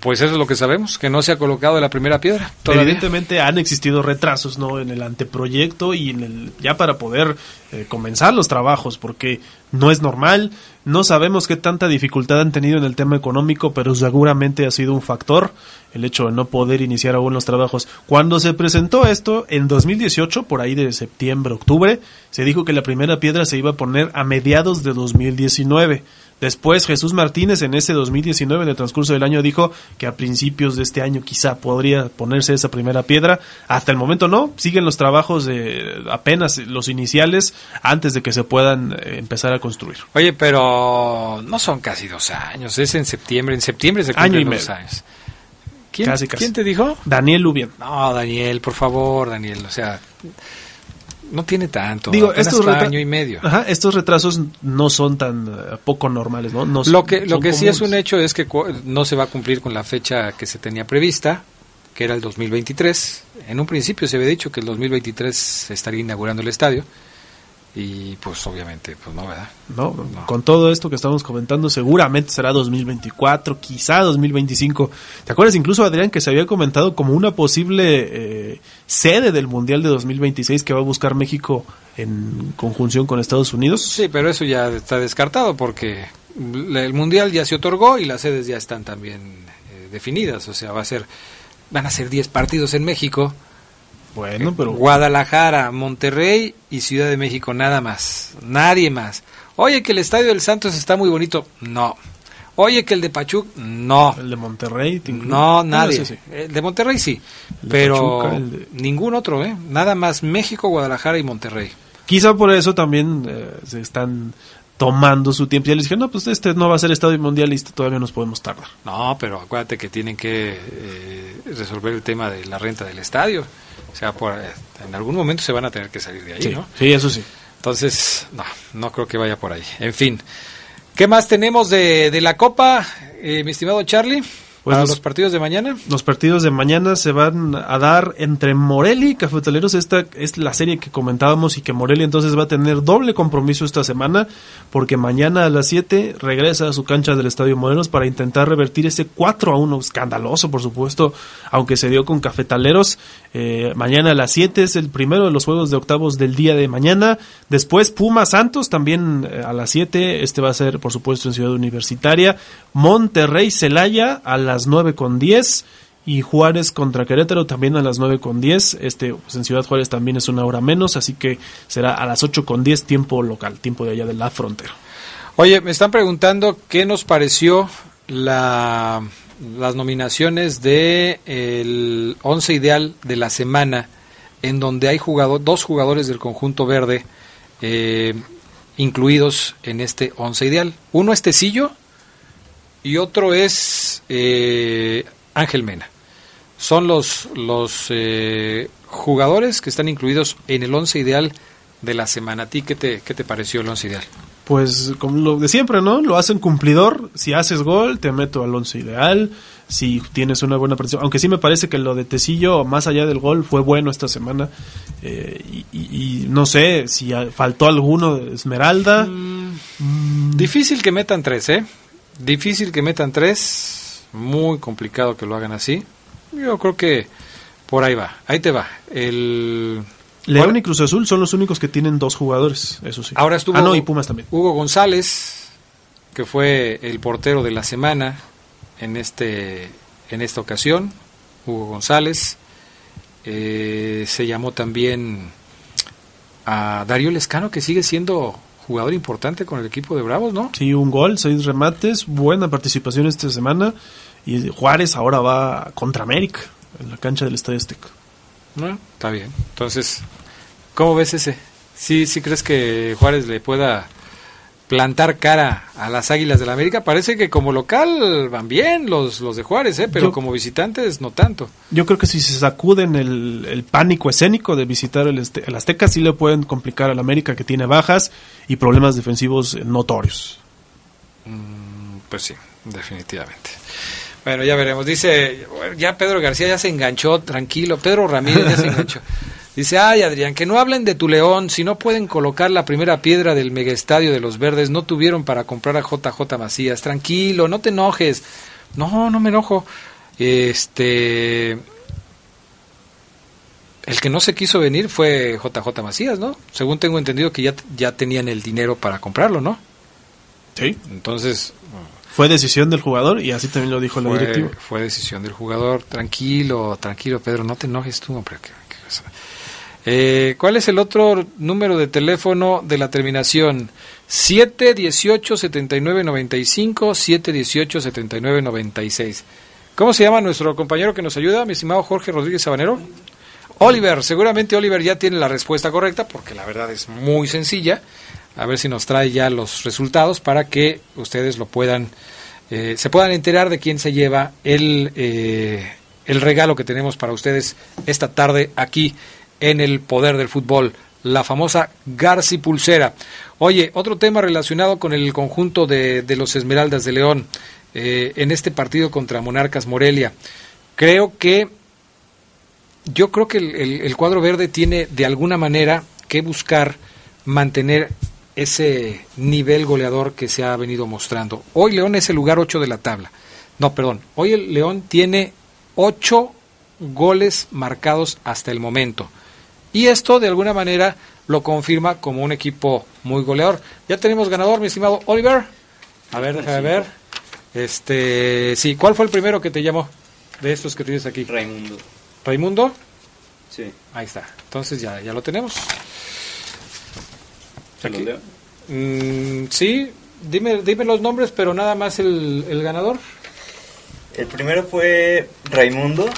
Pues eso es lo que sabemos, que no se ha colocado la primera piedra. Todavía. Evidentemente han existido retrasos no en el anteproyecto y en el ya para poder eh, comenzar los trabajos porque no es normal no sabemos qué tanta dificultad han tenido en el tema económico pero seguramente ha sido un factor el hecho de no poder iniciar aún los trabajos. Cuando se presentó esto en 2018 por ahí de septiembre octubre se dijo que la primera piedra se iba a poner a mediados de 2019 Después Jesús Martínez en ese 2019, en el transcurso del año, dijo que a principios de este año quizá podría ponerse esa primera piedra. Hasta el momento no, siguen los trabajos de apenas los iniciales antes de que se puedan eh, empezar a construir. Oye, pero no son casi dos años, es en septiembre. En septiembre se Año y cumplen dos medio. años. ¿Quién, Casi, casi. ¿Quién te dijo? Daniel Lubian. No, Daniel, por favor, Daniel, o sea, no tiene tanto. Digo, estos, año y medio. Ajá, estos retrasos no son tan eh, poco normales, ¿no? No Lo que, lo que sí es un hecho es que no se va a cumplir con la fecha que se tenía prevista, que era el 2023. En un principio se había dicho que el 2023 se estaría inaugurando el estadio. Y pues obviamente, pues no, ¿verdad? ¿no? No. Con todo esto que estamos comentando, seguramente será 2024, quizá 2025. ¿Te acuerdas incluso, Adrián, que se había comentado como una posible eh, sede del Mundial de 2026 que va a buscar México en conjunción con Estados Unidos? Sí, pero eso ya está descartado porque el mundial ya se otorgó y las sedes ya están también eh, definidas. O sea, va a ser, van a ser 10 partidos en México. Bueno, pero Guadalajara, Monterrey y Ciudad de México, nada más. Nadie más. Oye, que el estadio del Santos está muy bonito. No. Oye, que el de Pachuca. No. el de Monterrey. te. No, Ah, nadie. sí, sí. El de Monterrey sí. El pero Pachuca, el de- ningún otro, ¿eh? Nada más México, Guadalajara y Monterrey. Quizá por eso también eh, se están tomando su tiempo. Ya les dije, no, pues este no va a ser estadio mundialista, todavía nos podemos tardar. No, pero acuérdate que tienen que eh, resolver el tema de la renta del estadio. O sea, por, en algún momento se van a tener que salir de ahí, Sí, ¿no? sí, eso sí. Entonces, no, no creo que vaya por ahí. En fin. ¿Qué más tenemos de, de la Copa, eh, mi estimado Charlie? Pues los partidos de mañana. Los partidos de mañana se van a dar entre Morelia y Cafetaleros. Esta es la serie que comentábamos y que Morelia entonces va a tener doble compromiso esta semana porque mañana a las 7 regresa a su cancha del Estadio Morelos para intentar revertir ese 4 a 1 escandaloso, por supuesto, aunque se dio con Cafetaleros. Eh, mañana a las 7 es el primero de los juegos de octavos del día de mañana. Después Puma Santos también eh, a las 7. Este va a ser, por supuesto, en Ciudad Universitaria. Monterrey Celaya a las 9 con 10. y Juárez contra Querétaro también a las 9 con 10. Este pues en Ciudad Juárez también es una hora menos, así que será a las 8 con 10 tiempo local, tiempo de allá de la frontera. Oye, me están preguntando qué nos pareció la, las nominaciones de el 11 ideal de la semana en donde hay jugador, dos jugadores del conjunto verde eh, incluidos en este 11 ideal. Uno es Tecillo y otro es eh, Ángel Mena son los, los eh, jugadores que están incluidos en el once ideal de la semana. ¿A ti qué te, qué te pareció el once ideal? Pues como lo de siempre, ¿no? Lo hacen cumplidor. Si haces gol, te meto al once ideal. Si tienes una buena presión. Aunque sí me parece que lo de Tecillo, más allá del gol, fue bueno esta semana. Eh, y, no sé si faltó alguno de Esmeralda. Mm, difícil que metan tres, ¿eh? Difícil que metan tres. Muy complicado que lo hagan así. Yo creo que por ahí va. Ahí te va. El León y Cruz Azul son los únicos que tienen dos jugadores, eso sí. Ahora estuvo ah, no, y Pumas también. Hugo González, que fue el portero de la semana en este en esta ocasión. Hugo González. Eh, se llamó también a Darío Lescano, que sigue siendo jugador importante con el equipo de Bravos, ¿no? Sí, un gol, seis remates, buena participación esta semana. Y Juárez ahora va contra América en la cancha del Estadio Azteca. No, está bien. Entonces, ¿cómo ves ese? ¿Sí, ¿Sí crees que Juárez le pueda plantar cara a las Águilas del la América? Parece que como local van bien los, los de Juárez, ¿eh? pero como visitantes no tanto. Yo creo que si se sacuden el, el pánico escénico de visitar el, el Azteca, sí le pueden complicar al América que tiene bajas y problemas defensivos notorios. Mm, pues sí, definitivamente. Bueno, ya veremos. Dice, ya Pedro García ya se enganchó, tranquilo. Pedro Ramírez ya se enganchó. (laughs) Dice, ay Adrián, que no hablen de tu león, si no pueden colocar la primera piedra del megaestadio de los verdes, no tuvieron para comprar a JJ Macías. Tranquilo, no te enojes. No, no me enojo. Este... El que no se quiso venir fue JJ Macías, ¿no? Según tengo entendido que ya, ya tenían el dinero para comprarlo, ¿no? Sí. Entonces, fue decisión del jugador y así también lo dijo la directiva. Fue decisión del jugador. Tranquilo, tranquilo, Pedro, no te enojes tú, hombre. Eh, ¿Cuál es el otro número de teléfono de la terminación? 718-7995, 718-7996. ¿Cómo se llama nuestro compañero que nos ayuda, mi estimado Jorge Rodríguez Sabanero? Oliver, seguramente Oliver ya tiene la respuesta correcta porque la verdad es muy sencilla a ver si nos trae ya los resultados para que ustedes lo puedan, eh, se puedan enterar de quién se lleva el, eh, el regalo que tenemos para ustedes esta tarde aquí en el Poder del Fútbol, la famosa Garci Pulsera. Oye, otro tema relacionado con el conjunto de, de los Esmeraldas de León eh, en este partido contra Monarcas Morelia. Creo que yo creo que el, el cuadro verde tiene de alguna manera que buscar mantener ese nivel goleador que se ha venido mostrando. Hoy León es el lugar 8 de la tabla. No, perdón. Hoy el León tiene 8 goles marcados hasta el momento. Y esto de alguna manera lo confirma como un equipo muy goleador. Ya tenemos ganador, mi estimado Oliver. A ver, déjame ver. Este, sí, ¿cuál fue el primero que te llamó de estos que tienes aquí? Raimundo. ¿Raimundo? Sí. Ahí está. Entonces ya, ya lo tenemos. Mm, sí, dime, dime los nombres, pero nada más el, el ganador. El primero fue Raimundo.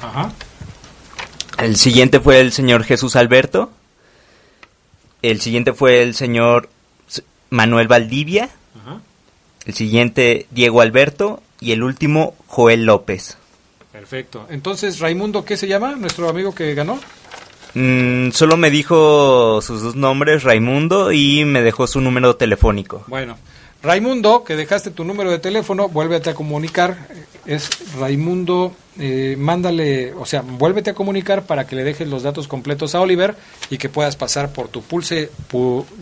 Ajá. El siguiente fue el señor Jesús Alberto. El siguiente fue el señor Manuel Valdivia. Ajá. El siguiente Diego Alberto. Y el último Joel López. Perfecto. Entonces, Raimundo, ¿qué se llama? Nuestro amigo que ganó. Mm, solo me dijo sus dos nombres, Raimundo, y me dejó su número telefónico. Bueno, Raimundo, que dejaste tu número de teléfono, vuélvete a comunicar. Es Raimundo, eh, mándale, o sea, vuélvete a comunicar para que le dejes los datos completos a Oliver y que puedas pasar por tu pulse,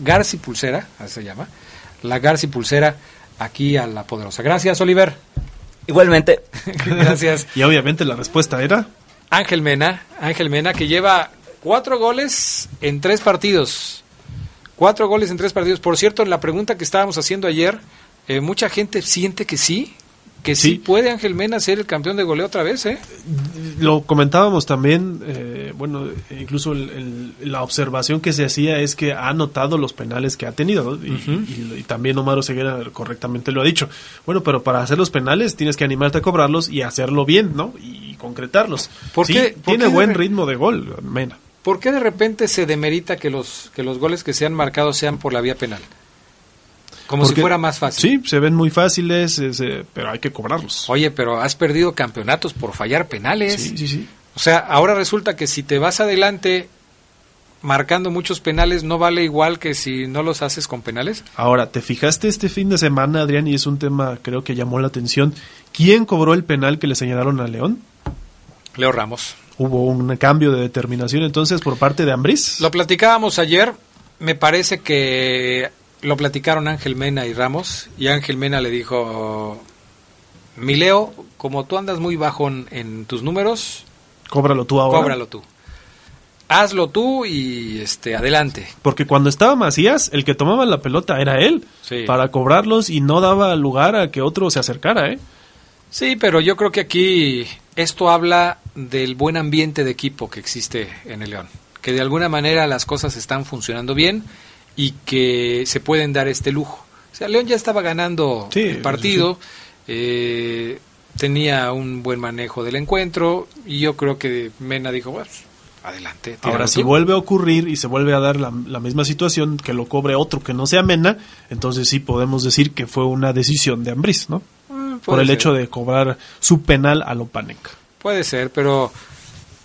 Garci Pulsera, así se llama, la Garci Pulsera aquí a la Poderosa. Gracias, Oliver. Igualmente. (laughs) Gracias. y obviamente la respuesta era Ángel Mena, Ángel Mena, que lleva Cuatro goles en tres partidos. Cuatro goles en tres partidos. Por cierto, en la pregunta que estábamos haciendo ayer, eh, mucha gente siente que sí, que sí, puede Ángel Mena ser el campeón de goleo otra vez, ¿eh? Lo comentábamos también, eh, bueno, incluso la observación que se hacía es que ha notado los penales que ha tenido, y, también Omar Oseguera correctamente lo ha dicho. Bueno, pero para hacer los penales tienes que animarte a cobrarlos y hacerlo bien, ¿no? Y concretarlos. ¿Por tiene buen ritmo de gol, Mena. ¿Por qué de repente se demerita que los, que los goles que se han marcado sean por la vía penal? Como si fuera más fácil. Sí, se ven muy fáciles, eh, pero hay que cobrarlos. Oye, pero has perdido campeonatos por fallar penales. Sí, sí, sí. O sea, ahora resulta que si te vas adelante marcando muchos penales, ¿no vale igual que si no los haces con penales? Ahora, ¿te fijaste este fin de semana, Adrián? Y es un tema, creo que llamó la atención. ¿Quién cobró el penal que le señalaron a León? Leo Ramos. Hubo un cambio de determinación entonces por parte de Ambriz. Lo platicábamos ayer. Me parece que lo platicaron Ángel Mena y Ramos y Ángel Mena le dijo, mi Leo, como tú andas muy bajo en, tus números, cóbralo tú ahora. Cóbralo tú. Hazlo tú y este adelante. Porque cuando estaba Macías, el que tomaba la pelota era él para cobrarlos y no daba lugar a que otro se acercara, ¿eh? Sí, pero yo creo que aquí esto habla del buen ambiente de equipo que existe en el León, que de alguna manera las cosas están funcionando bien y que se pueden dar este lujo. O sea, León ya estaba ganando el partido, eh, tenía un buen manejo del encuentro y yo creo que Mena dijo, bueno, pues, adelante. Ahora, si vuelve a ocurrir y se vuelve a dar la, misma situación, que lo cobre otro que no sea Mena, entonces sí podemos decir que fue una decisión de Ambriz, ¿no? Mm, Por el hecho de cobrar su penal a Lopanek. Puede ser, pero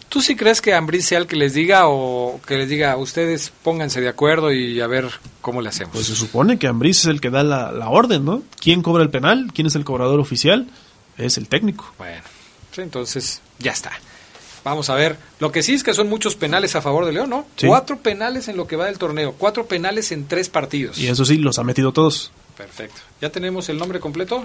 ¿Tú sí crees que Ambris sea el que les diga o que les diga, ustedes pónganse de acuerdo y a ver cómo le hacemos? Pues se supone que Ambris es el que da la, orden, ¿no? ¿Quién cobra el penal? ¿Quién es el cobrador oficial? Es el técnico. Bueno, entonces ya está. Vamos a ver. Lo que sí es que son muchos penales a favor de León, ¿no? Cuatro penales en lo que va del torneo. Cuatro penales en tres partidos. Y eso sí, los ha metido todos. Perfecto. ¿Ya tenemos el nombre completo?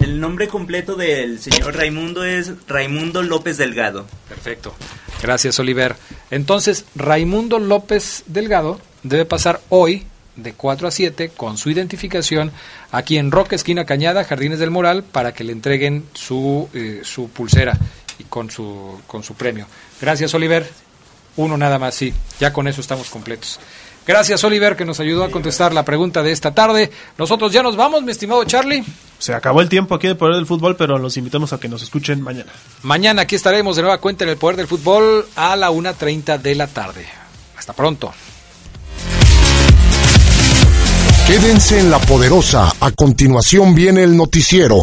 El nombre completo del señor Raimundo es Raimundo López Delgado. Perfecto. Gracias, Oliver. Entonces, Raimundo López Delgado debe pasar hoy de 4 a 7 con su identificación aquí en Roca Esquina Cañada, Jardines del Moral, para que le entreguen su, eh, su pulsera y con su, con su premio. Gracias, Oliver. Uno nada más, sí. Ya con eso estamos completos. Gracias, Oliver, que nos ayudó a contestar la pregunta de esta tarde. Nosotros ya nos vamos, mi estimado Charlie. Se acabó el tiempo aquí en el Poder del Fútbol, pero los invitamos a que nos escuchen mañana. Mañana aquí estaremos de nueva cuenta en el Poder del Fútbol a la 1.30 de la tarde. Hasta pronto. Quédense en la poderosa. A continuación viene el noticiero.